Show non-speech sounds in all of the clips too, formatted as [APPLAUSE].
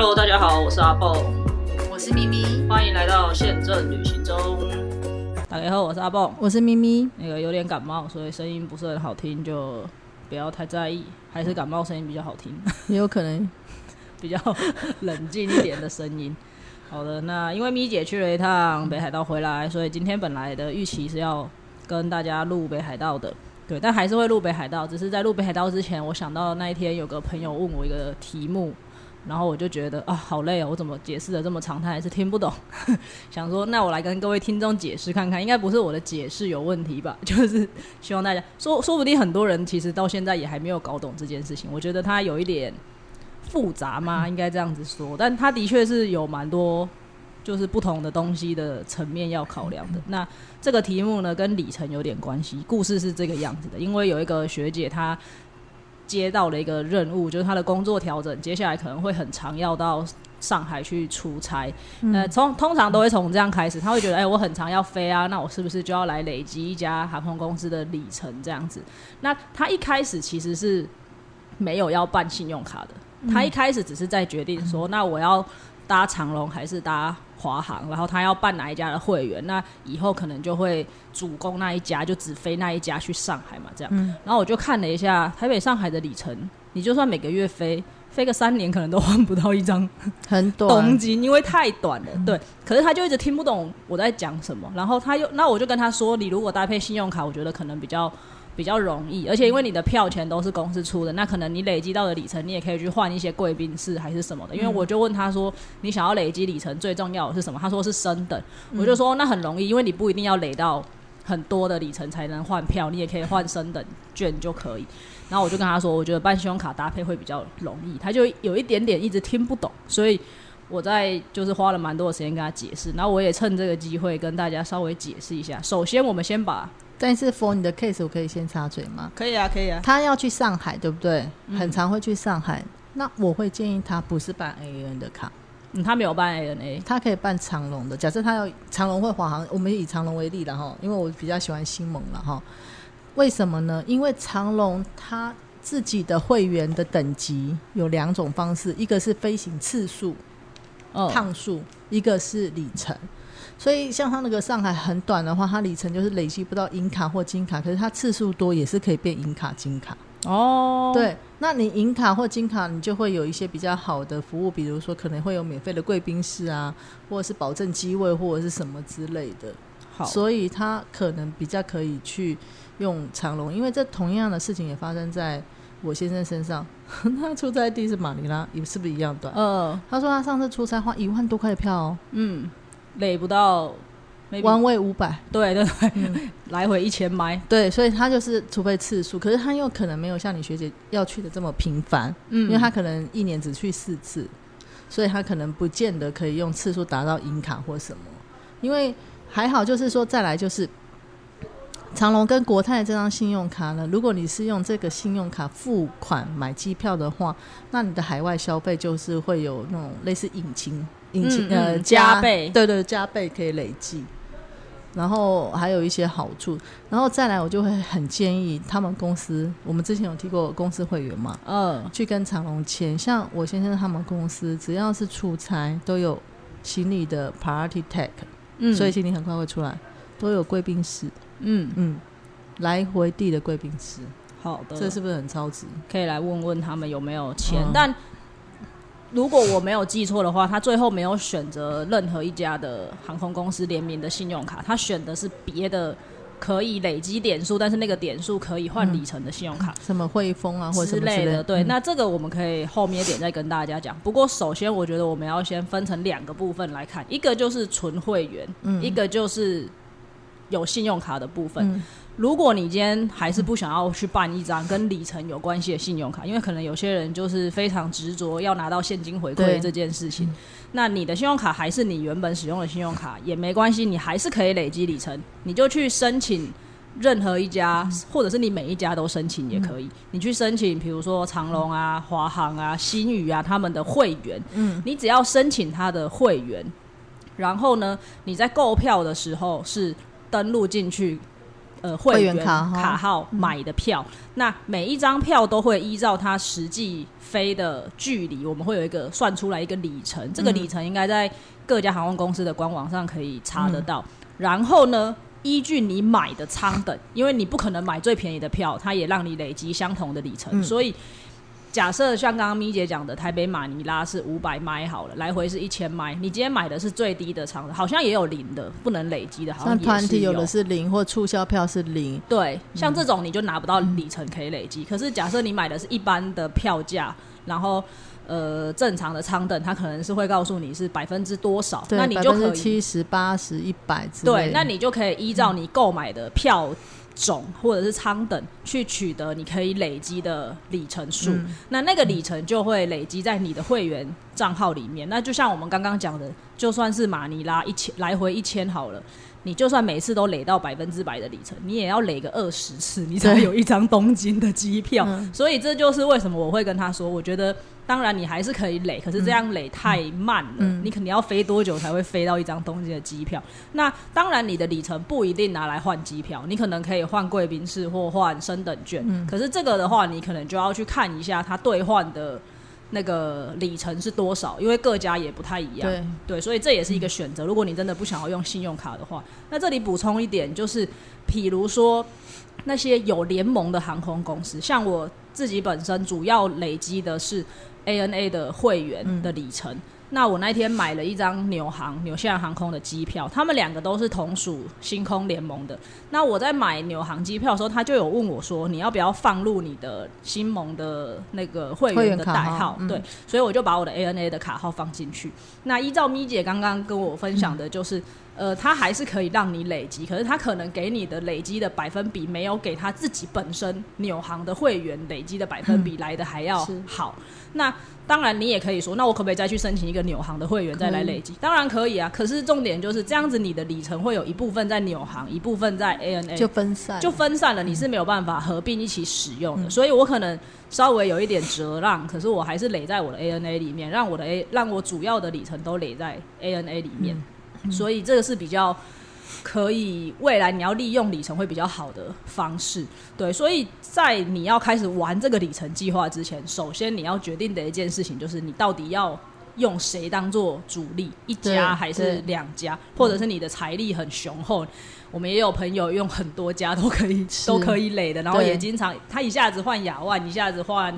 Hello，大家好，我是阿蹦，我是咪咪，欢迎来到宪政旅行中。大家好，我是阿蹦，我是咪咪。那个有点感冒，所以声音不是很好听，就不要太在意。还是感冒声音比较好听，[LAUGHS] [LAUGHS] 也有可能比较冷静一点的声音。[LAUGHS] 好的，那因为咪姐去了一趟北海道回来，所以今天本来的预期是要跟大家录北海道的，对，但还是会录北海道。只是在录北海道之前，我想到那一天有个朋友问我一个题目，然后我就觉得啊，好累哦，我怎么解释的这么长，他还是听不懂。[LAUGHS] 想说，那我来跟各位听众解释看看，应该不是我的解释有问题吧？[LAUGHS] 就是希望大家说，说不定很多人其实到现在也还没有搞懂这件事情。我觉得它有一点。复杂吗？应该这样子说，但它的确是有蛮多就是不同的东西的层面要考量的。那这个题目呢，跟里程有点关系。故事是这个样子的，因为有一个学姐她接到了一个任务，就是他的工作调整，接下来可能会很长，要到上海去出差。呃，从通常都会从这样开始，他会觉得，哎，我很长要飞啊，那我是不是就要来累积一家航空公司的里程这样子？那他一开始其实是没有要办信用卡的。他一开始只是在决定说，[CLEARS THROAT] 那我要搭长龙还是搭华航，然后他要办哪一家的会员，那以后可能就会主攻那一家，就只飞那一家去上海嘛，这样。然后我就看了一下台北上海的里程，你就算每个月飞飞个三年，可能都换不到一张很短东京，因为太短了。对，可是他就一直听不懂我在讲什么，然后他又那我就跟他说，你如果搭配信用卡，我觉得可能比较。比较容易，而且因为你的票钱都是公司出的，那可能你累积到的里程，你也可以去换一些贵宾室还是什么的。因为我就问他说，你想要累积里程最重要的是什么？他说是升等。我就说那很容易，因为你不一定要累到很多的里程才能换票，你也可以换升等券就可以。然后我就跟他说，我觉得办信用卡搭配会比较容易。他就有一点点一直听不懂，所以我在就是花了蛮多的时间跟他解释。然后我也趁这个机会跟大家稍微解释一下。首先，我们先把。但是 for 你的 case，我可以先插嘴吗？可以啊，可以啊。他要去上海，对不对？很常会去上海。那我会建议他不是办 A N 的卡，嗯，他没有办 A N A，他可以办长龙的。假设他要长龙会华航，我们以长龙为例了哈，因为我比较喜欢新盟了哈。为什么呢？因为长龙他自己的会员的等级有两种方式，一个是飞行次数、趟数，一个是里程。所以像他那个上海很短的话，他里程就是累积不到银卡或金卡，可是他次数多也是可以变银卡、金卡。哦，对，那你银卡或金卡，你就会有一些比较好的服务，比如说可能会有免费的贵宾室啊，或者是保证机位或者是什么之类的。好，所以他可能比较可以去用长龙，因为这同样的事情也发生在我先生身上。[LAUGHS] 他出差地是马尼拉，也是不是一样短？嗯，他说他上次出差花一万多块的票哦。嗯。累不到，弯位五百，对对对，[LAUGHS] 来回一千迈，对，所以他就是除非次数，可是他又可能没有像你学姐要去的这么频繁，嗯，因为他可能一年只去四次，所以他可能不见得可以用次数达到银卡或什么，因为还好就是说再来就是长隆跟国泰这张信用卡呢，如果你是用这个信用卡付款买机票的话，那你的海外消费就是会有那种类似引擎。引擎呃加倍，对对，加倍可以累计，然后还有一些好处，然后再来我就会很建议他们公司，我们之前有提过公司会员嘛，嗯，去跟长隆签，像我先生他们公司，只要是出差都有行李的 Priority Tag，嗯，所以行李很快会出来，都有贵宾室，嗯。嗯，来回地的贵宾室，好的，这是不是很超值？可以来问问他们有没有签，但。如果我没有记错的话，他最后没有选择任何一家的航空公司联名的信用卡，他选的是别的可以累积点数，但是那个点数可以换里程的信用卡，什么汇丰啊或者之类的。对，那这个我们可以后面一点再跟大家讲。不过首先，我觉得我们要先分成两个部分来看，一个就是纯会员，一个就是有信用卡的部分。如果你今天还是不想要去办一张跟里程有关系的信用卡，因为可能有些人就是非常执着要拿到现金回馈这件事情，那你的信用卡还是你原本使用的信用卡也没关系，你还是可以累积里程，你就去申请任何一家，或者是你每一家都申请也可以。你去申请，比如说长隆啊、华航啊、新宇啊他们的会员，嗯，你只要申请他的会员，然后呢，你在购票的时候是登录进去。呃会员卡号买的票，那每一张票都会依照它实际飞的距离，我们会有一个算出来一个里程，这个里程应该在各家航空公司的官网上可以查得到。然后呢，依据你买的舱等，因为你不可能买最便宜的票，它也让你累积相同的里程，所以。假设像刚刚咪姐讲的，台北马尼拉是五百迈好了，来回是一千迈。你今天买的是最低的场，好像也有零的，不能累积的，好像团体有的是零或促销票是零。对，像这种你就拿不到里程可以累积。可是假设你买的是一般的票价，然后呃正常的舱等，它可能是会告诉你是百分之多少，那你就可以七十八十一百。对，那你就可以依照你购买的票。种或者是仓等去取得你可以累积的里程数，那那个里程就会累积在你的会员账号里面。那就像我们刚刚讲的，就算是马尼拉一千来回一千好了。你就算每次都累到百分之百的里程，你也要累个二十次，你才有一张东京的机票。所以这就是为什么我会跟他说，我觉得当然你还是可以累，可是这样累太慢了，你肯定要飞多久才会飞到一张东京的机票？那当然你的里程不一定拿来换机票，你可能可以换贵宾室或换升等券。可是这个的话，你可能就要去看一下它兑换的。那个里程是多少？因为各家也不太一样，对，所以这也是一个选择。如果你真的不想要用信用卡的话，那这里补充一点，就是，譬如说那些有联盟的航空公司，像我自己本身主要累积的是 ANA 的会员的里程。那我那天买了一张纽航、纽西兰航空的机票，他们两个都是同属星空联盟的。那我在买纽航机票的时候，他就有问我说：“你要不要放入你的新盟的那个会员的代号？”对，所以我就把我的 ANA 的卡号放进去。那依照咪姐刚刚跟我分享的，就是。呃，它还是可以让你累积，可是它可能给你的累积的百分比没有给他自己本身纽行的会员累积的百分比来的还要好。那当然，你也可以说，那我可不可以再去申请一个纽行的会员再来累积？当然可以啊。可是重点就是这样子，你的里程会有一部分在纽行，一部分在 ANA，就分散，就分散了。你是没有办法合并一起使用的。所以我可能稍微有一点折让，可是我还是累在我的 ANA 里面，让我的 A 让我主要的里程都累在 ANA 里面。所以这个是比较可以未来你要利用里程会比较好的方式，对。所以在你要开始玩这个里程计划之前，首先你要决定的一件事情就是你到底要用谁当做主力，一家还是两家，或者是你的财力很雄厚。我们也有朋友用很多家都可以都可以累的，然后也经常他一下子换亚万，一下子换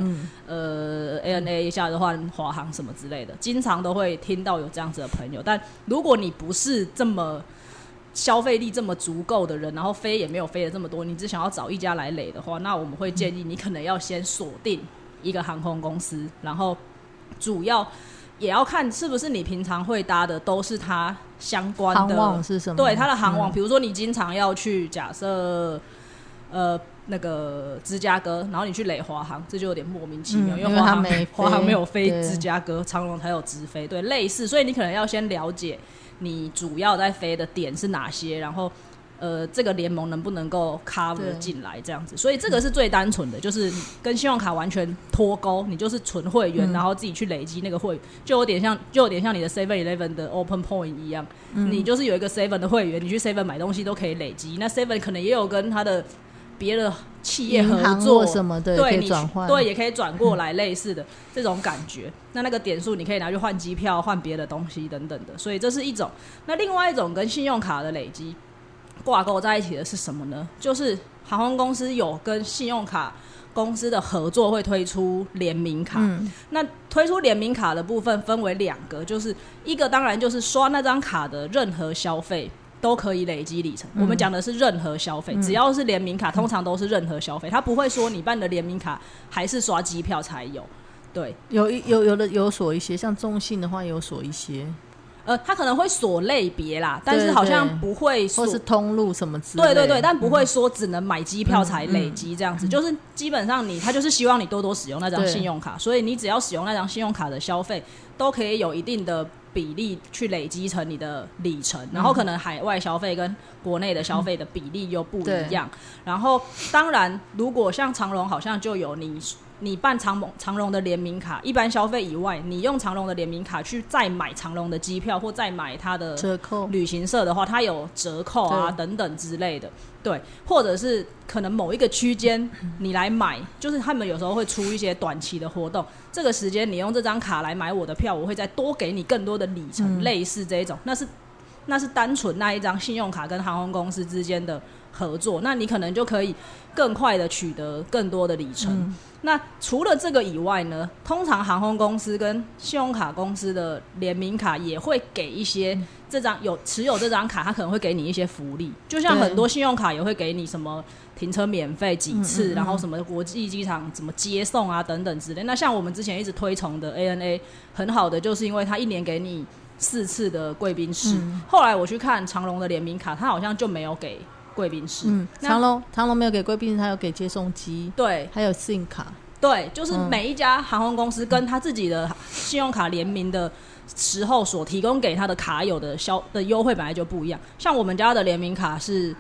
呃 ANA，一下子换华航什么之类的，经常都会听到有这样子的朋友。但如果你不是这么消费力这么足够的人，然后飞也没有飞的这么多，你只想要找一家来累的话，那我们会建议你可能要先锁定一个航空公司，然后主要。也要看是不是你平常会搭的都是它相关的，航网是什么？对，它的航网，比如说你经常要去，假设呃那个芝加哥，然后你去累华航，这就有点莫名其妙，因为华航 [LAUGHS] 华航没有飞芝加哥，长龙才有直飞，对，类似，所以你可能要先了解你主要在飞的点是哪些，然后。呃，这个联盟能不能够 cover 进来这样子？所以这个是最单纯的，就是跟信用卡完全脱钩，你就是纯会员，然后自己去累积那个会，就有点像，就有点像你的 Seven Eleven 的 Open Point 一样，你就是有一个 Seven 的会员，你去 Seven 买东西都可以累积。那 Seven 可能也有跟他的别的企业合作什么的，对，你转换，对，也可以转过来类似的这种感觉。那那个点数你可以拿去换机票、换别的东西等等的。所以这是一种。那另外一种跟信用卡的累积。挂钩在一起的是什么呢？就是航空公司有跟信用卡公司的合作，会推出联名卡。那推出联名卡的部分分为两个，就是一个当然就是刷那张卡的任何消费都可以累积里程。我们讲的是任何消费，只要是联名卡，通常都是任何消费，它不会说你办的联名卡还是刷机票才有。对，有一有有的有所一些，像中信的话有所一些。呃，他可能会锁类别啦，但是好像不会说是通路什么之类。对对对，但不会说只能买机票才累积这样子，就是基本上你他就是希望你多多使用那张信用卡，所以你只要使用那张信用卡的消费，都可以有一定的比例去累积成你的里程，然后可能海外消费跟国内的消费的比例又不一样。然后当然，如果像长隆好像就有你。你办长蒙长荣的联名卡，一般消费以外，你用长荣的联名卡去再买长荣的机票或再买它的折扣。旅行社的话，它有折扣啊等等之类的，对，或者是可能某一个区间 [LAUGHS] 你来买，就是他们有时候会出一些短期的活动，这个时间你用这张卡来买我的票，我会再多给你更多的里程，类似这一种，那是那是单纯那一张信用卡跟航空公司之间的合作，那你可能就可以更快的取得更多的里程。那除了这个以外呢，通常航空公司跟信用卡公司的联名卡也会给一些这张有持有这张卡，他可能会给你一些福利，就像很多信用卡也会给你什么停车免费几次，然后什么国际机场怎么接送啊等等之类。那像我们之前一直推崇的 ANA，很好的就是因为它一年给你四次的贵宾室。后来我去看长隆的联名卡，它好像就没有给。贵宾室，嗯，长隆长隆没有给贵宾室，他有给接送机，对，还有信用卡，对，就是每一家航空公司跟他自己的信用卡联名的时候所提供给他的卡友的消的优惠本来就不一样。像我们家的联名卡是，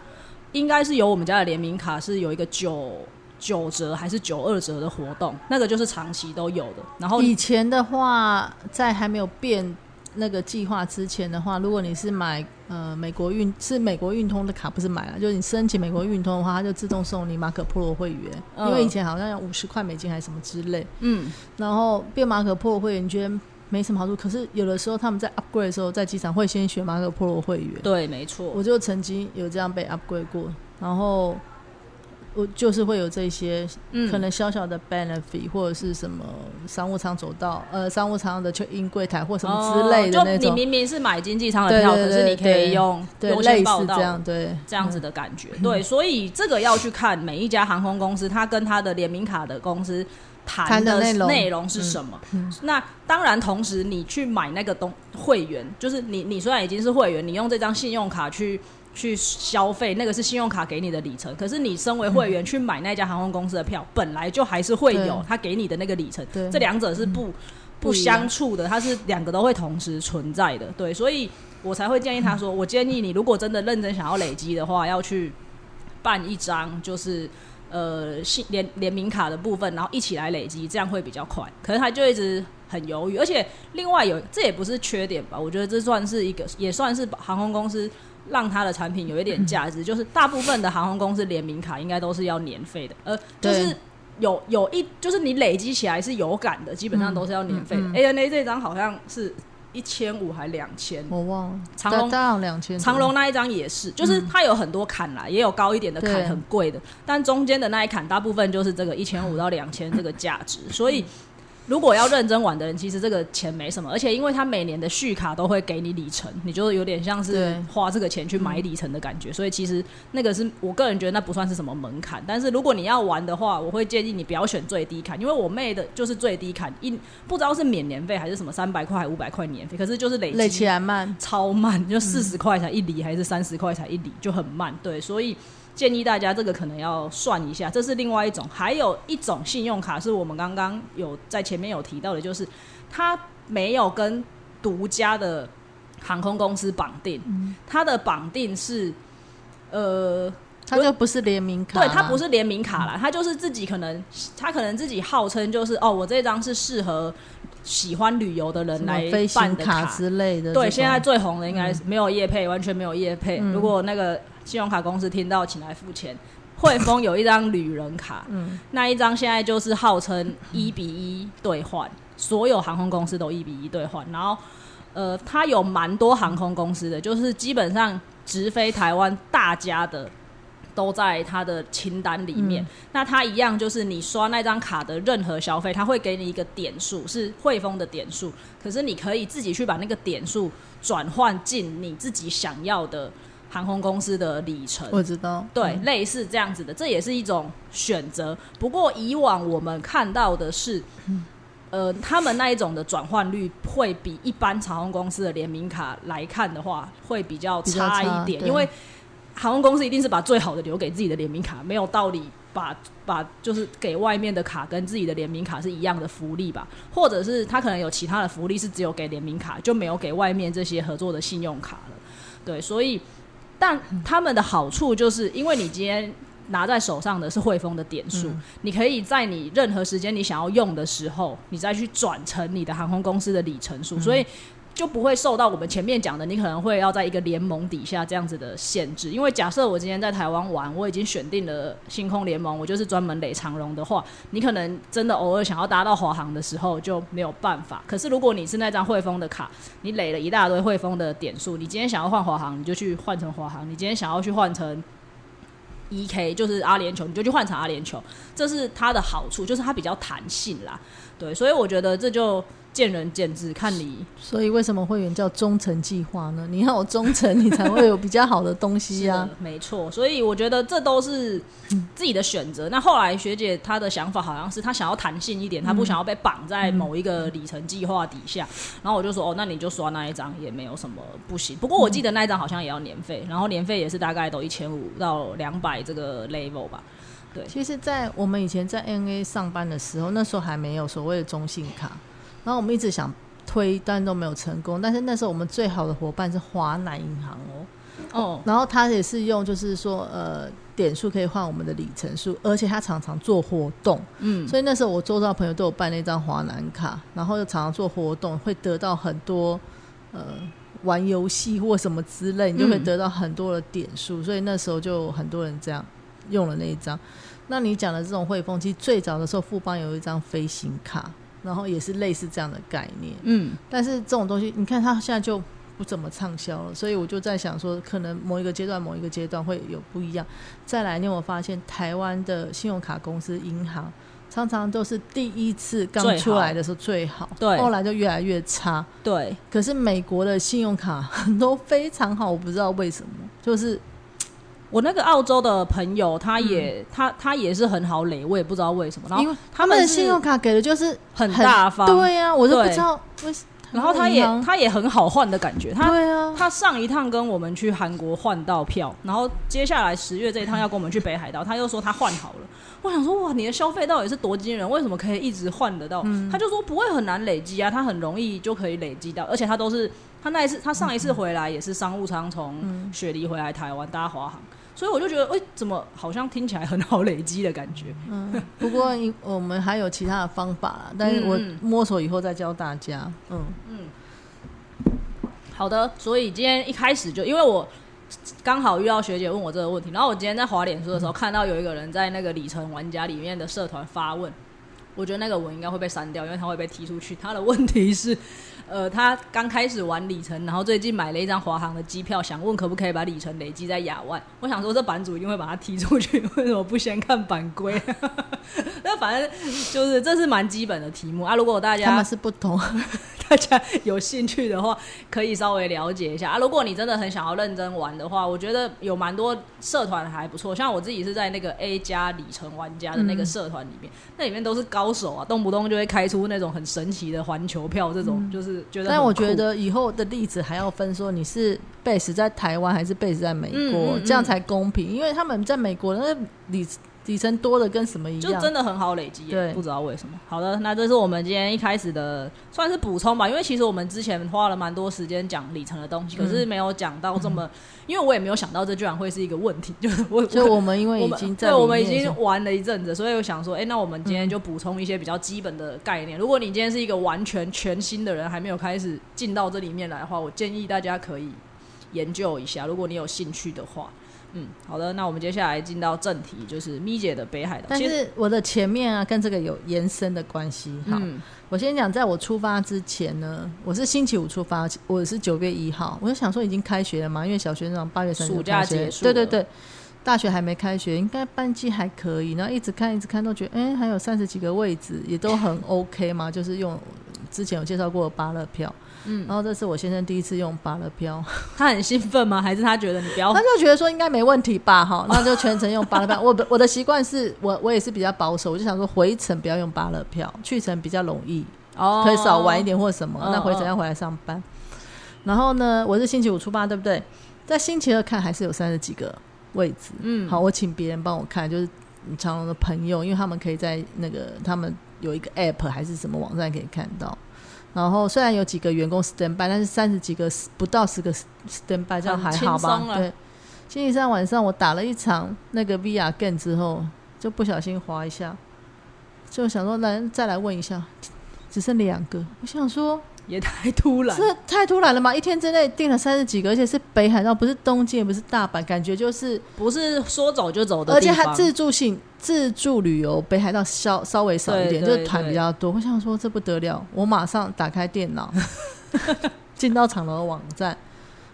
应该是有我们家的联名卡是有一个九九折还是九二折的活动，那个就是长期都有的。然后以前的话，在还没有变。那个计划之前的话，如果你是买呃美国运是美国运通的卡，不是买了，就是你申请美国运通的话，它就自动送你马可波罗会员，因为以前好像要五十块美金还是什么之类。嗯。然后变马可波罗会员，你觉得没什么好处，可是有的时候他们在 upgrade 的时候，在机场会先选马可波罗会员。对，没错。我就曾经有这样被 upgrade 过，然后。我就是会有这些可能小小的 benefit 或者是什么商务舱走到呃商务舱的 check in 柜台或什么之类的那种。你明明是买经济舱的票，可是你可以用优先报到这样对这样子的感觉。对，所以这个要去看每一家航空公司，它跟它的联名卡的公司谈的内容是什么。那当然，同时你去买那个东会员，就是你你虽然已经是会员，你用这张信用卡去。去消费，那个是信用卡给你的里程。可是你身为会员去买那家航空公司的票，本来就还是会有他给你的那个里程。这两者是不不相处的，它是两个都会同时存在的。对，所以我才会建议他说，我建议你如果真的认真想要累积的话，要去办一张就是呃信联联名卡的部分，然后一起来累积，这样会比较快。可是他就一直很犹豫，而且另外有这也不是缺点吧？我觉得这算是一个，也算是航空公司。让他的产品有一点价值，就是大部分的航空公司联名卡应该都是要年费的，呃，就是有有一就是你累积起来是有感的，基本上都是要年费。的。ANA 这张好像是一千五还两千，我忘了。长龙两千，长龙那一张也是，就是它有很多坎啦，也有高一点的坎，很贵的，但中间的那一坎大部分就是这个一千五到两千这个价值，所以。如果要认真玩的人，其实这个钱没什么，而且因为他每年的续卡都会给你里程，你就有点像是花这个钱去买里程的感觉，所以其实那个是我个人觉得那不算是什么门槛。但是如果你要玩的话，我会建议你不要选最低卡，因为我妹的就是最低卡，一不知道是免年费还是什么三百块五百块年费，可是就是累累起来慢，超慢，就四十块才一里还是三十块才一里，就很慢。对，所以。建议大家这个可能要算一下，这是另外一种。还有一种信用卡是我们刚刚有在前面有提到的，就是它没有跟独家的航空公司绑定，它的绑定是呃，它就不是联名卡，对，它不是联名卡啦，它就是自己可能，它可能自己号称就是哦，我这张是适合喜欢旅游的人来办的卡之类的。对，现在最红的应该是没有业配，完全没有业配。如果那个。信用卡公司听到，请来付钱。汇丰有一张旅人卡，嗯，那一张现在就是号称一比一兑换，所有航空公司都一比一兑换。然后，呃，它有蛮多航空公司的，就是基本上直飞台湾大家的都在它的清单里面。那它一样就是你刷那张卡的任何消费，它会给你一个点数，是汇丰的点数。可是你可以自己去把那个点数转换进你自己想要的。航空公司的里程，我知道，对，类似这样子的，这也是一种选择。不过以往我们看到的是，呃，他们那一种的转换率会比一般航空公司的联名卡来看的话，会比较差一点。因为航空公司一定是把最好的留给自己的联名卡，没有道理把把就是给外面的卡跟自己的联名卡是一样的福利吧？或者是他可能有其他的福利是只有给联名卡，就没有给外面这些合作的信用卡了。对，所以。但他们的好处就是，因为你今天拿在手上的是汇丰的点数，你可以在你任何时间你想要用的时候，你再去转成你的航空公司的里程数，所以。就不会受到我们前面讲的，你可能会要在一个联盟底下这样子的限制。因为假设我今天在台湾玩，我已经选定了星空联盟，我就是专门垒长荣的话，你可能真的偶尔想要搭到华航的时候就没有办法。可是如果你是那张汇丰的卡，你垒了一大堆汇丰的点数，你今天想要换华航，你就去换成华航；你今天想要去换成 E K，就是阿联酋，你就去换成阿联酋。这是它的好处，就是它比较弹性啦。对，所以我觉得这就。见仁见智，看你。所以为什么会员叫忠诚计划呢？你要有忠诚，[LAUGHS] 你才会有比较好的东西呀。没错，所以我觉得这都是自己的选择。那后来学姐她的想法好像是她想要弹性一点，她不想要被绑在某一个里程计划底下。然后我就说哦，那你就刷那一张也没有什么不行。不过我记得那一张好像也要年费，然后年费也是大概都一千五到两百这个 level 吧。对，其实，在我们以前在 NA 上班的时候，那时候还没有所谓的中信卡。然后我们一直想推，但都没有成功。但是那时候我们最好的伙伴是华南银行哦，哦，然后他也是用，就是说，呃，点数可以换我们的里程数，而且他常常做活动，嗯，所以那时候我周遭朋友都有办那张华南卡，然后又常常做活动，会得到很多，呃，玩游戏或什么之类，你就会得到很多的点数，所以那时候就很多人这样用了那一张。那你讲的这种汇丰，其实最早的时候富邦有一张飞行卡。然后也是类似这样的概念，嗯，但是这种东西，你看它现在就不怎么畅销了，所以我就在想说，可能某一个阶段、某一个阶段会有不一样。再来，你有发现台湾的信用卡公司、银行常常都是第一次刚出来的时候最好，对，后来就越来越差，对。可是美国的信用卡 [LAUGHS] 很多非常好，我不知道为什么，就是。我那个澳洲的朋友，他也他他也是很好累，我也不知道为什么。然后他们的信用卡给的就是很大方，对呀，我都不知道为。然后他也他也很好换的感觉，他对啊，他上一趟跟我们去韩国换到票，然后接下来十月这一趟要跟我们去北海道，他又说他换好了。我想说哇，你的消费到底是多惊人？为什么可以一直换得到？他就说不会很难累积啊，他很容易就可以累积到，而且他都是他那一次他上一次回来也是商务舱从雪梨回来台湾搭华航。所以我就觉得，哎，怎么好像听起来很好累积的感觉？嗯，不过我们还有其他的方法，但是我摸索以后再教大家。嗯嗯，好的。所以今天一开始就因为我刚好遇到学姐问我这个问题，然后我今天在滑脸书的时候看到有一个人在那个里程玩家里面的社团发问，我觉得那个文应该会被删掉，因为他会被踢出去。他的问题是。呃，他刚开始玩里程，然后最近买了一张华航的机票，想问可不可以把里程累积在亚万。我想说，这版主一定会把他踢出去，为什么不先看版规？[LAUGHS] 那反正就是这是蛮基本的题目啊。如果大家他们是不同，[LAUGHS] 大家有兴趣的话，可以稍微了解一下啊。如果你真的很想要认真玩的话，我觉得有蛮多社团还不错。像我自己是在那个 A 加里程玩家的那个社团里面，那里面都是高手啊，动不动就会开出那种很神奇的环球票，这种就是。但我觉得以后的例子还要分说你是 base 在台湾还是 base 在美国，这样才公平。因为他们在美国那里里程多的跟什么一样，就真的很好累积。对，不知道为什么。好的，那这是我们今天一开始的算是补充吧。因为其实我们之前花了蛮多时间讲里程的东西，可是没有讲到这么，因为我也没有想到这居然会是一个问题。就是我，就我们 [LAUGHS] 因为已经在，我们已经玩了一阵子，所以我想说，哎，那我们今天就补充一些比较基本的概念。如果你今天是一个完全全新的人，还没有开始进到这里面来的话，我建议大家可以研究一下。如果你有兴趣的话。嗯，好的，那我们接下来进到正题，就是咪姐的北海道。但是我的前面啊，跟这个有延伸的关系。好，我先讲，在我出发之前呢，我是星期五出发，我是九月一号，我就想说已经开学了嘛，因为小学生八月三暑假结束，对对对，大学还没开学，应该班机还可以，然后一直看一直看，都觉得哎，还有三十几个位置，也都很 OK 嘛，就是用之前有介绍过的巴乐票。嗯，然后这是我先生第一次用巴乐票，[LAUGHS] 他很兴奋吗？还是他觉得你不要？他就觉得说应该没问题吧，哈，那就全程用巴乐票。[LAUGHS] 我我的习惯是我我也是比较保守，我就想说回程不要用巴乐票，去程比较容易，哦，可以少玩一点或什么。那回程要回来上班。然后呢，我是星期五出发，对不对？在星期二看还是有三十几个位置。嗯，好，我请别人帮我看，就是长隆的朋友，因为他们可以在那个他们有一个 app 还是什么网站可以看到。然后虽然有几个员工 stand by，但是三十几个不到十个 stand by，这样还好吧？对。星期三晚上我打了一场那个 VR game 之后，就不小心滑一下，就想说来再来问一下，只剩两个，我想说也太突然，这太突然了嘛！一天之内订了三十几个，而且是北海道，不是东京，也不是大阪，感觉就是不是说走就走的而，且它自助性自助旅游，北海道稍稍微少一点，就是团比较多。我想说这不得了，我马上打开电脑，[LAUGHS] 进到长隆的网站，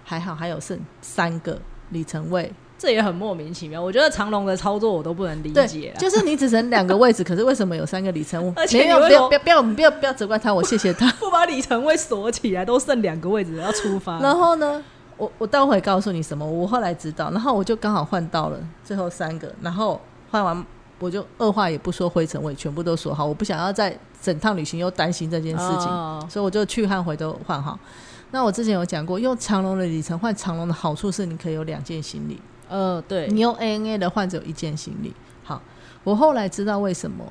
还好还有剩三个里程位，这也很莫名其妙。我觉得长龙的操作我都不能理解，啦，就是你只剩两个位置，可是为什么有三个里程？[LAUGHS] 而且没有，不要不要不要不要不要责怪他，我谢谢他。[LAUGHS] 不把里程位锁起来，都剩两个位置要出发。然后呢，我我待会告诉你什么，我后来知道，然后我就刚好换到了最后三个，然后换完我就二话也不说，灰尘我也全部都锁好，我不想要在整趟旅行又担心这件事情，哦所以我就去和回都换好。那我之前有讲过，用长龙的里程换长龙的好处是你可以有两件行李，呃，对，你用 ANA 的患者有一件行李。好，我后来知道为什么，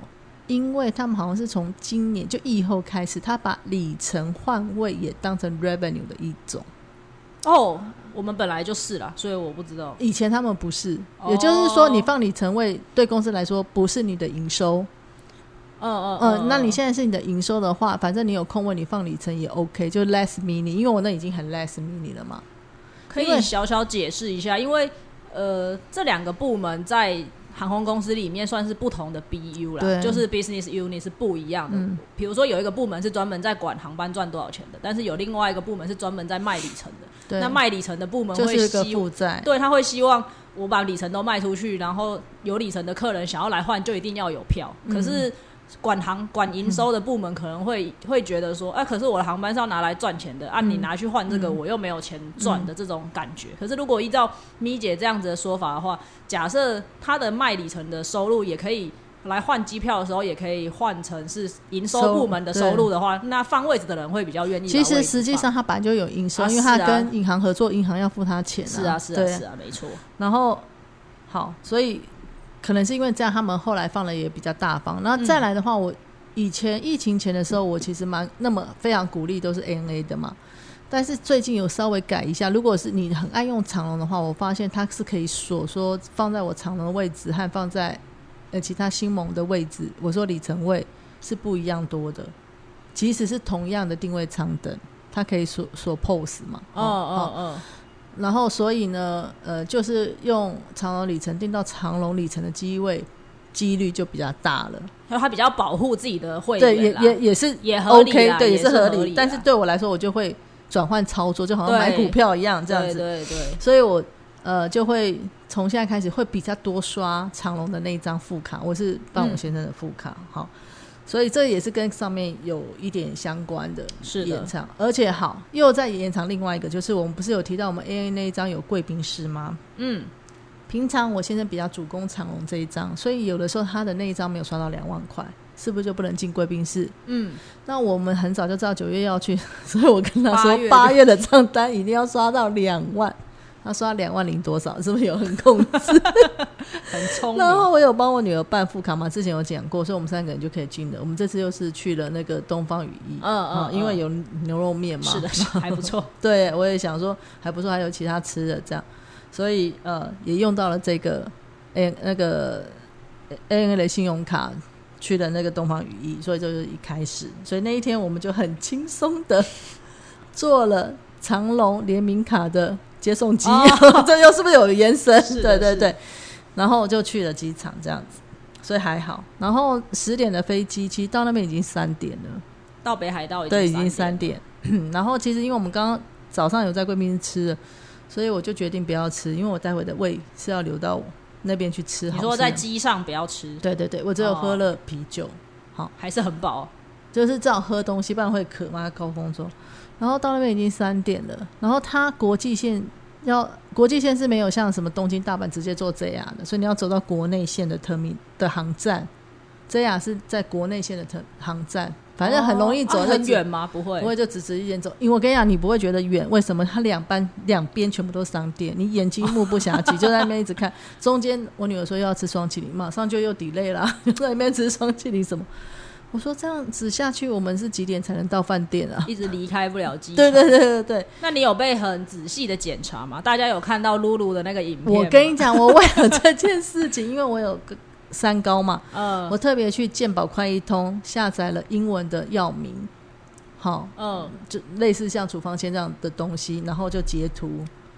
因为他们好像是从今年就疫后开始，他把里程换位也当成 revenue 的一种。哦，我们本来就是啦，所以我不知道。以前他们不是，哦也就是说，你放里程位对公司来说不是你的营收。嗯嗯嗯，那你现在是你的营收的话，反正你有空位你放里程也 OK，就 less mini，因为我那已经很 less mini 了嘛。可以小小解释一下，因为呃，这两个部门在航空公司里面算是不同的 BU 啦，就是 business unit 是不一样的。嗯比如说有一个部门是专门在管航班赚多少钱的，但是有另外一个部门是专门在卖里程的。那卖里程的部门会希负债。对他会希望我把里程都卖出去，然后有里程的客人想要来换，就一定要有票。嗯可是管航管营收的部门可能会会觉得说，哎、可是我的航班是要拿来赚钱的，啊，嗯你拿去换这个，我又没有钱赚的这种感觉。可是如果依照咪姐这样子的说法的话，假设他的卖里程的收入也可以。来换机票的时候，也可以换成是营收部门的收入的话，那放位置的人会比较愿意其。实实际上他本来就有营收，啊因为他跟银行合作，银行要付他钱、啊是啊，是啊，是啊，没错。然后好，所以可能是因为这样，他们后来放的也比较大方。那再来的话，我以前疫情前的时候，我其实蛮那么非常鼓励都是 ANA 的嘛。但是最近有稍微改一下，如果是你很爱用长龙的话，我发现它是可以锁说放在我长龙的位置和放在呃其他新盟的位置，我说里程位是不一样多的，即使是同样的定位长等，它可以锁锁 POS 嘛。嗯嗯嗯，然后所以呢，呃，就是用长龙里程定到长龙里程的机位几率就比较大了。然后他比较保护自己的会员对，也，也也是也合理 OK，啦对，也是是合合理但是对我来说，我就会转换操作，就好像对买股票一样这样对子。对对，所以我呃就会从现在开始会比较多刷长隆的那一张副卡，我是办我先生的副卡，好，所以这也是跟上面有一点相关的是的延长，而且好又在延长另外一个，就是我们不是有提到我们 AA 那一张有贵宾室吗？嗯，平常我先生比较主攻长隆这一张，所以有的时候他的那一张没有刷到两万块，是不是就不能进贵宾室？嗯，那我们很早就知道九月要去，[LAUGHS] 所以我跟他说八月八月的账单一定要刷到两万。他刷两万零多少，是不是有很控制？[LAUGHS] 很聪然，后我有帮我女儿办副卡嘛，之前有讲过，所以我们三个人就可以进的。我们这次又是去了那个东方羽翼，嗯嗯啊因为有牛肉面嘛，是的，[LAUGHS] 还不错，对，我也想说还不错，还有其他吃的这样，所以呃也用到了这个 A 那个 A N A 的信用卡去了那个东方羽翼，所以就是一开始，所以那一天我们就很轻松的做了长隆联名卡的接送机，哦 [LAUGHS] 这又是不是有延伸？对对对，然后就去了机场这样子，所以还好。然后十点的飞机，其实到那边已经三点了。到北海道对，已经经三点，[CLEARS THROAT] 然后其实因为我们刚刚早上有在贵宾室吃了，所以我就决定不要吃，因为我待会的胃是要留到那边去吃好吃。你说在机上不要吃，对对对，我只有哦喝了啤酒，好还是很饱，就是这样喝东西，不然会渴嘛。高峰中，然后到那边已经三点了，然后它国际线要国际线是没有像什么东京、大阪直接坐 JR 的，所以你要走到国内线的特米的航站，JR 是在国内线的特航站，反正很容易走，很远吗？不会不，会就直直一点走，因为我跟你讲，你不会觉得远，为什么？它两班两边全部都是商店，你眼睛目不暇接，就在那边一直看。中间我女儿说又要吃双麒麟，马上就又 delay 啦，[LAUGHS] 就在那边吃双麒麟什么。我说这样子下去，我们是几点才能到饭店啊？一直离开不了机场。[LAUGHS] 对对对对对，那你有被很仔细的检查吗？大家有看到露露的那个影片吗？我跟你讲，我为了这件事情，因为我有个三高嘛，[LAUGHS] 嗯我特别去健保快一通下载了英文的药名，好，嗯就类似像处方签这样的东西，然后就截图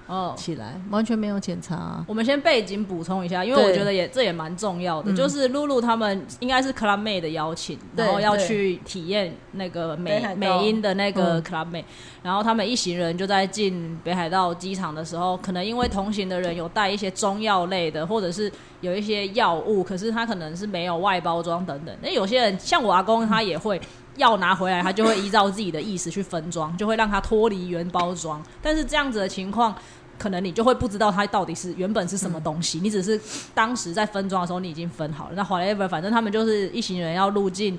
哦。起来，完全没有检查。我们先背景补充一下，因为我觉得也这也蛮重要的，嗯就是露露他们应该是 Club Mate 的邀请，然后要去体验那个美美英的那个嗯 Club Mate，、然后他们一行人就在进北海道机场的时候，可能因为同行的人有带一些中药类的，或者是有一些药物，可是他可能是没有外包装等等。那有些人像我阿公，他也会。药拿回来，他就会依照自己的意思去分装，就会让它脱离原包装。但是这样子的情况，可能你就会不知道它到底是原本是什么东西，你只是当时在分装的时候你已经分好了。那 whatever，反正他们就是一行人要入境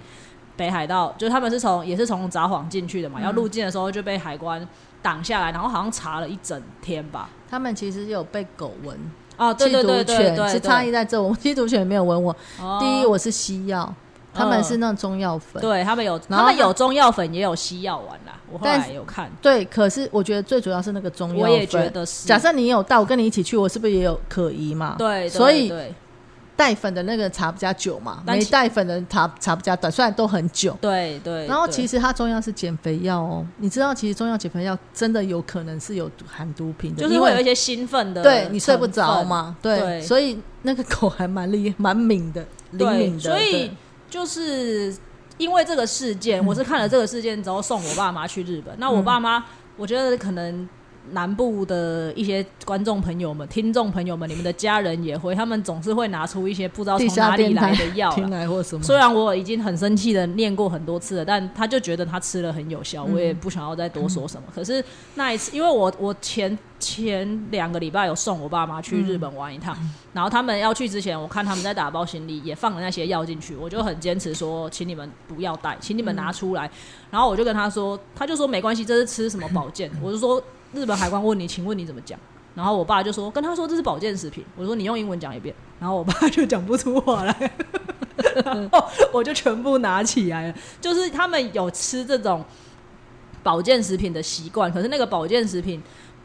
北海道，就是他们是从也是从札幌进去的嘛，要入境的时候就被海关挡下来，然后好像查了一整天吧。他们其实有被狗闻，哦，对吸毒对对对对，犬是差异。在这，我 [LAUGHS] 吸毒犬没有闻我。哦第一，我是西药，他们是那种中药粉。对他们有，他们有中药粉，也有西药丸啦。我后来有看，对，可是我觉得最主要是那个中药粉。我也觉得是。假设你有到我跟你一起去，我是不是也有可疑嘛？对，对所以对带粉的那个茶比较久嘛，没带粉的茶茶比较短，虽然都很久。对对，然后其实它中药是减肥药哦，你知道其实中药减肥药真的有可能是有含毒品的，就是会有一些兴奋的，对你睡不着。嘛，对，对所以那个 [LAUGHS] 狗还蛮厉蛮敏的，灵，敏的，所以就是因为这个事件，我是看了这个事件之后送我爸妈去日本。那我爸妈，我觉得可能南部的一些观众朋友们、听众朋友们，你们的家人也会，他们总是会拿出一些不知道从哪里来的药听。来或什么，虽然我已经很生气的念过很多次了，但他就觉得他吃了很有效，我也不想要再多说什么。可是那一次，因为我我前前两个礼拜有送我爸妈去日本玩一趟，然后他们要去之前，我看他们在打包行李，也放了那些药进去，我就很坚持说，请你们不要带，请你们拿出来。然后我就跟他说，他就说没关系，这是吃什么保健？我就说日本海关问你，请问你怎么讲？然后我爸就说跟他说这是保健食品，我说你用英文讲一遍，然后我爸就讲不出话来，然 [LAUGHS] 后我就全部拿起来了。就是他们有吃这种保健食品的习惯，可是那个保健食品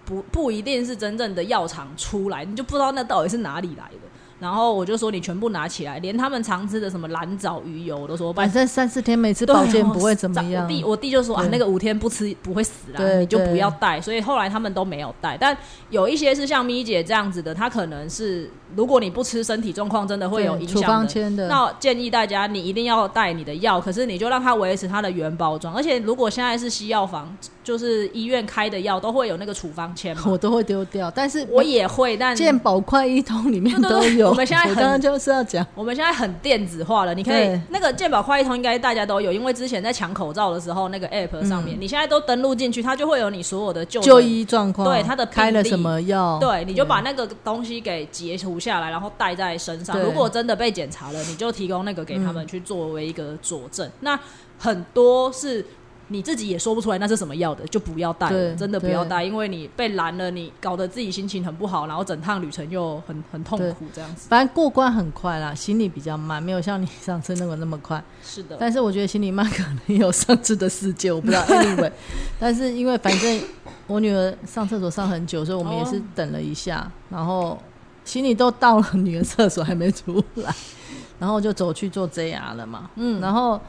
不不一定是真正的药厂出来，你就不知道那到底是哪里来的。然后我就说你全部拿起来，连他们常吃的什么蓝藻鱼油，我都说反正三四天没吃对保健哦不会怎么样我。弟我弟就说啊，那个五天不吃不会死啦，你就不要带。所以后来他们都没有带，但有一些是像咪姐这样子的，他可能是如果你不吃，身体状况真的会有影响的，那建议大家，你一定要带你的药，可是你就让它维持它的原包装。而且如果现在是西药房，就是医院开的药，都会有那个处方签嘛。[LAUGHS] 我都会丢掉，但是我也会，但健保快一通里面都有。我们现在很我刚刚就是要讲，我们现在很电子化了，你可以那个健保快一通应该大家都有，因为之前在抢口罩的时候，那个 app 上面，嗯你现在都登录进去，它就会有你所有的就医状况，对它的开了什么药，对，你就把那个东西给截图下来，然后带在身上。如果真的被检查了，你就提供那个给他们去作为一个佐证。那很多是你自己也说不出来那是什么药的，就不要带了，真的不要带，因为你被拦了，你搞得自己心情很不好，然后整趟旅程又很很痛苦，这样子。反正过关很快啦，行李比较慢，没有像你 [LAUGHS] 上次那个那么快。是的，但是我觉得行李慢可能有上次的世界，我不知道。[LAUGHS] Anyway，但是因为反正我女儿上厕所上很久，所以我们也是哦等了一下，然后行李都到了女儿厕所还没出来，然后就走去做 JR 了嘛。嗯，然后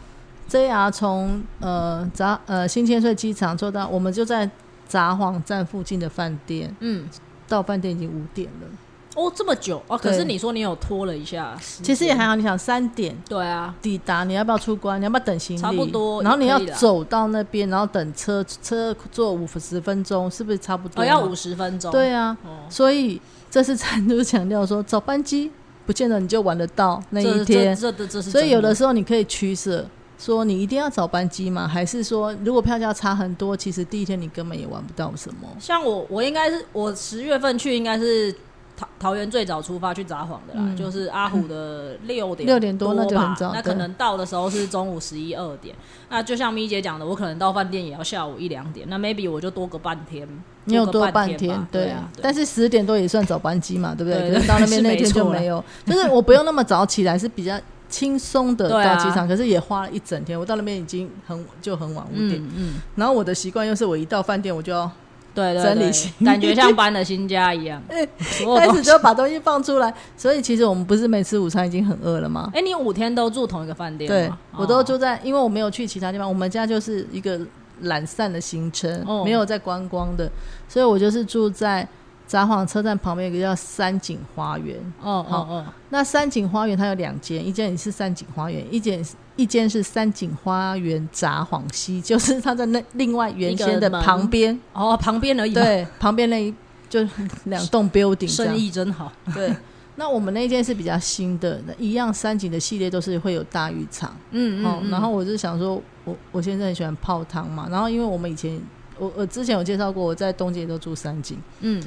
JR 从呃札呃新千岁机场坐到我们就在札幌站附近的饭店，嗯，到饭店已经五点了。哦，这么久哦，可是你说你有拖了一下，其实也还好，你想三点对啊，抵达，你要不要出关？你要不要等行李？差不多然后你要走到那边，然后等车车坐五十分钟，是不是差不多？哦，要五。十分钟，对啊，哦，所以这次产就是强调说，早班机不见得你就玩得到那一天，这这这是所以有的真时候你可以取舍，说你一定要早班机吗？还是说如果票价差很多，其实第一天你根本也玩不到什么？像我，我应该是我十月份去，应该是桃桃园最早出发去札幌的啦，嗯就是阿虎的 [LAUGHS] 六点六点多那就很吧早那可能到的时候是中午十一二点。那就像咪姐讲的，我可能到饭店也要下午一两点，那 maybe 我就多个半天。你有多半天，对啊。对但是十点多也算早班机嘛，对不对？对可是到那边那天就没有，就是我不用那么早起来，是比较轻松的到机场，可是也花了一整天。我到那边已经很就很晚五点，嗯嗯，然后我的习惯又是我一到饭店我就要对对对整理行李感觉像搬了新家一样，[LAUGHS] 开始。就把东西放出来。所以其实我们不是每次午餐已经很饿了吗？哎，你五天都住同一个饭店对吗？，我都哦住在，因为我没有去其他地方，我们家就是一个懒散的行程，哦没有在观光的，所以我就是住在札幌车站旁边有一个叫三井花园。哦哦哦，那三井花园它有两间，一间是三井花园，一间一间是三井花园札幌西，就是它在那另外原先的旁边，哦，旁边而已嘛，对，旁边那一就两栋 building 生意真好。对。那我们那间是比较新的，那一样三井的系列都是会有大浴场。哦，嗯嗯，然后我就想说，我我现在很喜欢泡汤嘛，然后因为我们以前我我之前有介绍过，我在东京都住三井，嗯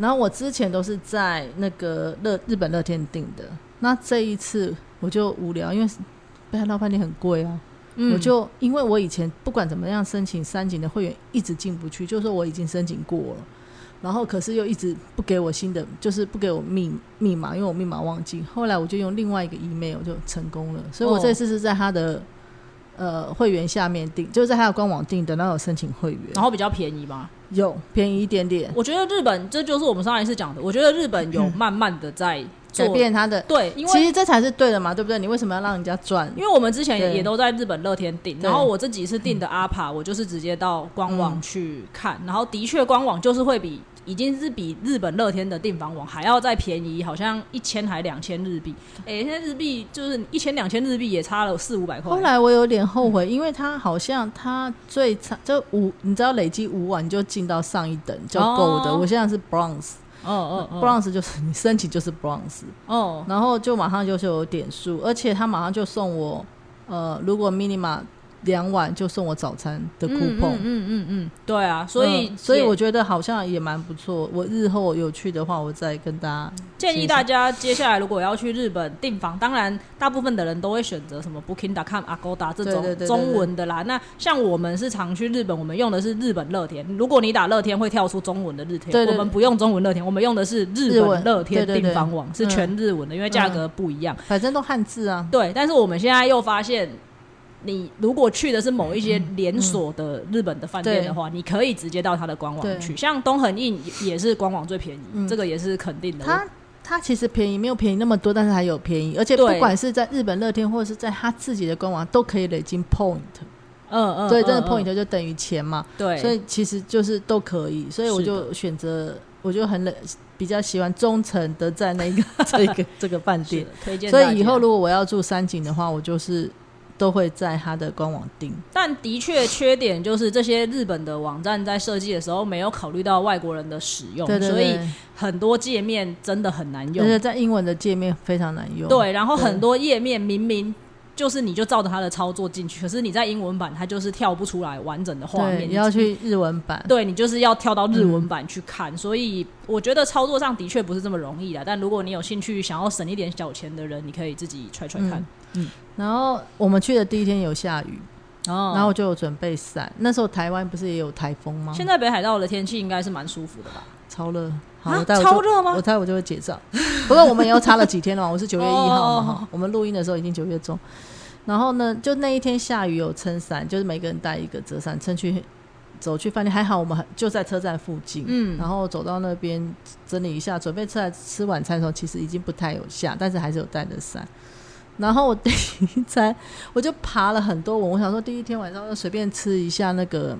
然后我之前都是在那个乐日本乐天订的，那这一次我就无聊，因为北海道饭店很贵啊，嗯，我就因为我以前不管怎么样申请三井的会员一直进不去，就是说我已经申请过了。然后可是又一直不给我新的，就是不给我密密码，因为我密码忘记。后来我就用另外一个 email 就成功了，所以我哦这次是在他的、呃会员下面订，就是在他的官网订的，然后有申请会员，然后比较便宜嘛。有便宜一点点，我觉得日本这就是我们上一次讲的，我觉得日本有慢慢的在做改变他的。对，因为其实这才是对的嘛，对不对？你为什么要让人家赚？因为我们之前也也都在日本乐天订，然后我这几次订的阿帕，我就是直接到官网去看，然后的确官网就是会比已经是比日本乐天的订房网还要再便宜，好像一千还两千日币。哎、现在日币就是一千两千日币也差了四五百块。后来我有点后悔，因为他好像他最差就五，你知道累积五万你就进到上一等就够的。哦我现在是 bronze，bronze、哦哦 bronze 就是你申请就是 bronze，哦然后就马上就是有点数，而且他马上就送我，呃，如果 minima 两碗就送我早餐的嗯 coupon，、嗯嗯嗯嗯，对啊，所以、嗯所以我觉得好像也蛮不错。我日后有去的话，我再跟大家建议大家接下来如果要去日本订房，当然大部分的人都会选择什么 Booking.com、Agoda 这种中文的啦。那像我们是常去日本，我们用的是日本乐天。如果你打乐天会跳出中文的日天，我们不用中文乐天，我们用的是日本乐天订房网，是全日文的，因为价格不一样。反正都汉字啊。对，但是我们现在又发现。你如果去的是某一些连锁的日本的饭店的话，你可以直接到它的官网去。像东恒印也是官网最便宜，嗯这个也是肯定的。它它其实便宜，没有便宜那么多，但是还有便宜，而且不管是在日本乐天或者是在他自己的官网，都可以累积 point。嗯嗯，对，这个嗯嗯 point 就等于钱嘛，对，所以其实就是都可以，所以我就选择，我就很冷比较喜欢忠诚的在那个 [LAUGHS] 这个这个饭店。推荐。所以以后如果我要住三井的话，我就是都会在他的官网订。但的确缺点就是这些日本的网站在设计的时候没有考虑到外国人的使用，对对所以，很多界面真的很难用而。且在英文的界面非常难用。对，然后很多页面明明就是你就照着他的操作进去，可是你在英文版它就是跳不出来完整的画，面，你要去日文版。对你就是要跳到日文版去看，所以我觉得操作上的确不是这么容易的。但如果你有兴趣想要省一点小钱的人，你可以自己揣揣看。嗯然后我们去的第一天有下雨，哦然后我就有准备伞。那时候台湾不是也有台风吗？现在北海道的天气应该是蛮舒服的吧？超热，好，啊我超热吗我猜我就会结账。不过我们也又差了几天了，我是九月一号嘛，我们录音的时候已经九月中。然后呢，就那一天下雨有撑伞，就是每个人带一个折伞，撑去走去饭店。还好我们就在车站附近，嗯然后走到那边整理一下，准备出来吃晚餐的时候，其实已经不太有下，但是还是有带着伞。然后我第一餐我就爬了很多文，我想说第一天晚上就随便吃一下那个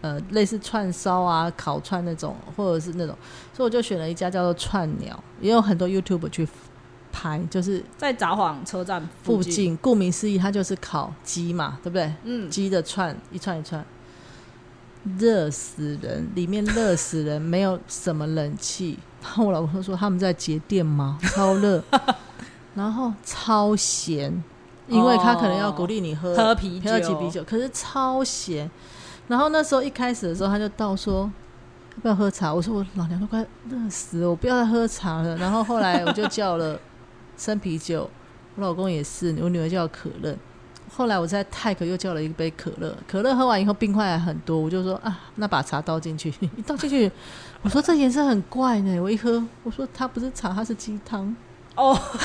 呃类似串烧啊、烤串那种，或者是那种，所以我就选了一家叫做串鸟，也有很多 YouTube 去拍，就是在札幌车站，附近，顾名思义，它就是烤鸡嘛，对不对？嗯，鸡的串一串一串，热死人，里面热死人，没有什么冷气。[LAUGHS] 然后我老公说他们在节电吗？[LAUGHS] 超热，然后超咸，因为他可能要鼓励你喝喝啤酒，喝起啤酒，可是超咸。然后那时候一开始的时候，他就倒说要不要喝茶？我说我老娘都快热死了，我不要再喝茶了。然后后来我就叫了生啤酒，我老公也是，我女儿叫可乐。后来我在泰克又叫了一杯可乐，可乐喝完以后冰块还很多，我就说啊，那把茶倒进去，一 [LAUGHS] 倒进去，我说这颜色很怪呢。我一喝，我说它不是茶，它是鸡汤。哦，[LAUGHS]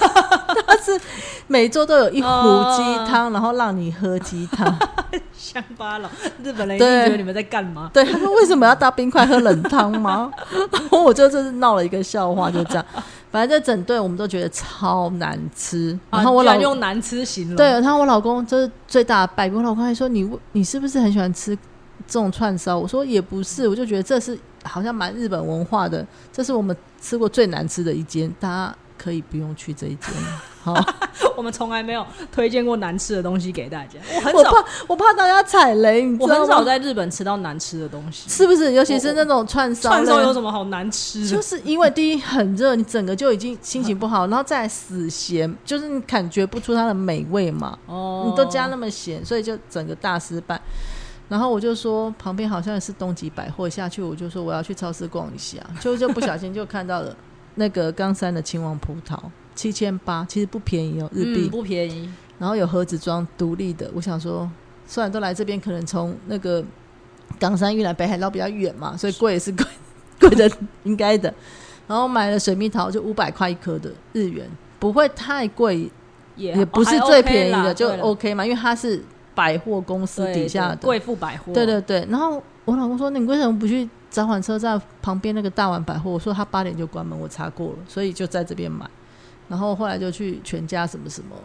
它是每周都有一壶鸡汤，然后让你喝鸡汤。[LAUGHS] 乡巴佬，日本人一定觉得你们在干嘛？对，他说为什么要搭冰块喝冷汤吗？然后我就这是闹了一个笑话，就这样。反正这整顿我们都觉得超难吃。然后我老用难吃形容。对，然后我老公就是最大的败笔。我老公还说你你是不是很喜欢吃这种串烧？我说也不是，我就觉得这是好像蛮日本文化的。这是我们吃过最难吃的一间，大家可以不用去这一间。好，[LAUGHS] 我们从来没有推荐过难吃的东西给大家。我很少，我怕大家踩雷。我很少在日本吃到难吃的东西，是不是？尤其是那种串烧，串烧有什么好难吃？就是因为第一很热，你整个就已经心情不好，[LAUGHS] 然后再死咸，就是你感觉不出它的美味嘛。哦，你都加那么咸，所以就整个大失败。然后我就说旁边好像是东极百货，下去我就说我要去超市逛一下，就就不小心就看到了那个冈山的青王葡萄。七千八其实不便宜哦，日币不便宜。然后有盒子装独立的，我想说，虽然都来这边，可能从那个冈山运来北海道比较远嘛，所以贵也是贵，[LAUGHS] 贵的应该的。然后买了水蜜桃，就五百块一颗的日元，不会太贵，也也不是最便宜的，就 OK 嘛，因为它是百货公司底下的贵妇百货。对对对。然后我老公说：“你为什么不去早晚车站旁边那个大丸百货？”我说：“他八点就关门，我查过了，所以就在这边买。”然后后来就去全家什么什么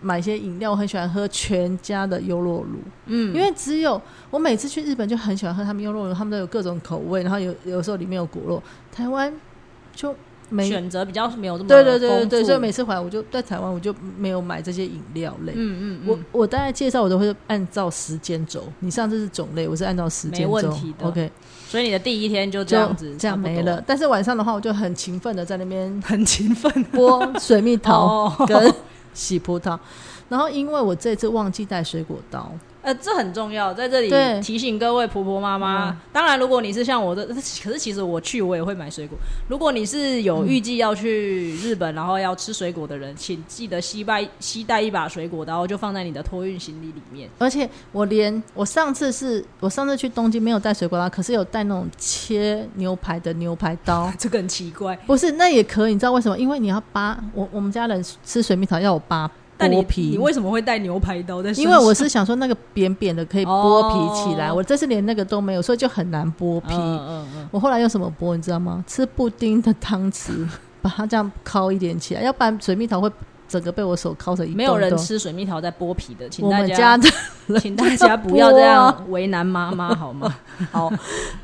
买一些饮料，我很喜欢喝全家的优酪乳，嗯，因为只有我每次去日本就很喜欢喝他们优酪乳，他们都有各种口味，然后有有时候里面有果肉，台湾就没选择比较没有这么对对对对对，所以每次回来我就在台湾我就没有买这些饮料类，嗯嗯，我我大概介绍我都会按照时间轴，你上次是种类，我是按照时间轴，OK。所以你的第一天就这样子，这样没了。但是晚上的话，我就很勤奋的在那边很勤奋剥水蜜桃跟洗葡萄。然后因为我这次忘记带水果刀。呃，这很重要，在这里提醒各位婆婆妈妈。当然，如果你是像我的，[LAUGHS] 可是其实我去我也会买水果。如果你是有预计要去日本，然后要吃水果的人，请记得携带携带一把水果刀，就放在你的托运行李里面。而且我连我上次是我上次去东京没有带水果刀，可是有带那种切牛排的牛排刀。[LAUGHS] 这个很奇怪，不是那也可以，你知道为什么？因为你要扒我我们家人吃水蜜桃要我扒。剥皮，你为什么会带牛排刀在？因为我是想说那个扁扁的可以剥皮起来，我这次连那个都没有，所以就很难剥皮。嗯嗯我后来用什么剥？你知道吗？吃布丁的汤匙，[LAUGHS] 把它这样敲一点起来，要不然水蜜桃会整个被我手敲成一。没有人吃水蜜桃在剥皮的，请大家，[LAUGHS] 请大家不要这样 [LAUGHS] 为难妈妈好吗？好，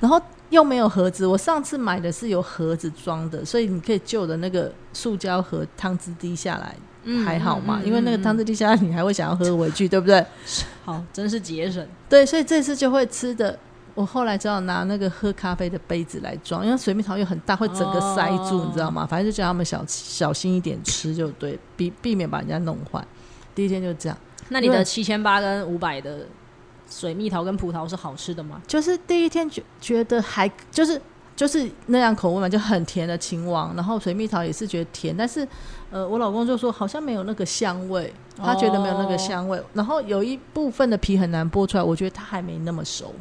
然后又没有盒子，我上次买的是有盒子装的，所以你可以就着那个塑胶盒，汤汁滴下来。还好嘛，因为那个汤汁滴下来，你还会想要喝回去，对不对？好，真是节省。对，所以这次就会吃的。我后来只好拿那个喝咖啡的杯子来装，因为水蜜桃又很大，会整个塞住，你知道吗？反正就叫他们小小心一点吃，就对，避避免把人家弄坏。第一天就这样。那你的七千八跟五百的水蜜桃跟葡萄是好吃的吗？就是第一天觉觉得还就是。就是那样口味嘛，就很甜的青王，然后水蜜桃也是觉得甜，但是，呃，我老公就说好像没有那个香味，他觉得没有那个香味，然后有一部分的皮很难剥出来，我觉得它还没那么熟，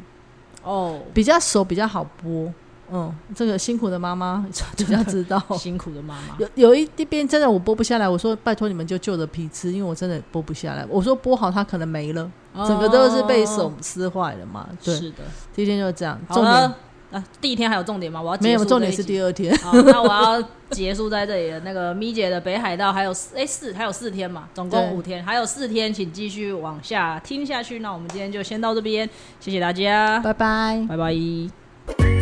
哦，比较熟比较好剥，嗯，这个辛苦的妈妈比较知道，辛苦的妈妈。有有一边真的我剥不下来，我说拜托你们就就着皮吃，因为我真的剥不下来，我说剥好它可能没了，整个都是被手撕坏了嘛，对，是的，第一天就是这样，重点。啊，第一天还有重点吗？我要没有重点是第二天。好，那我要结束在这里了。那个咪姐的北海道还有哎四还有四天嘛，总共五天，还有四天，请继续往下听下去。那我们今天就先到这边，谢谢大家，拜拜，拜拜。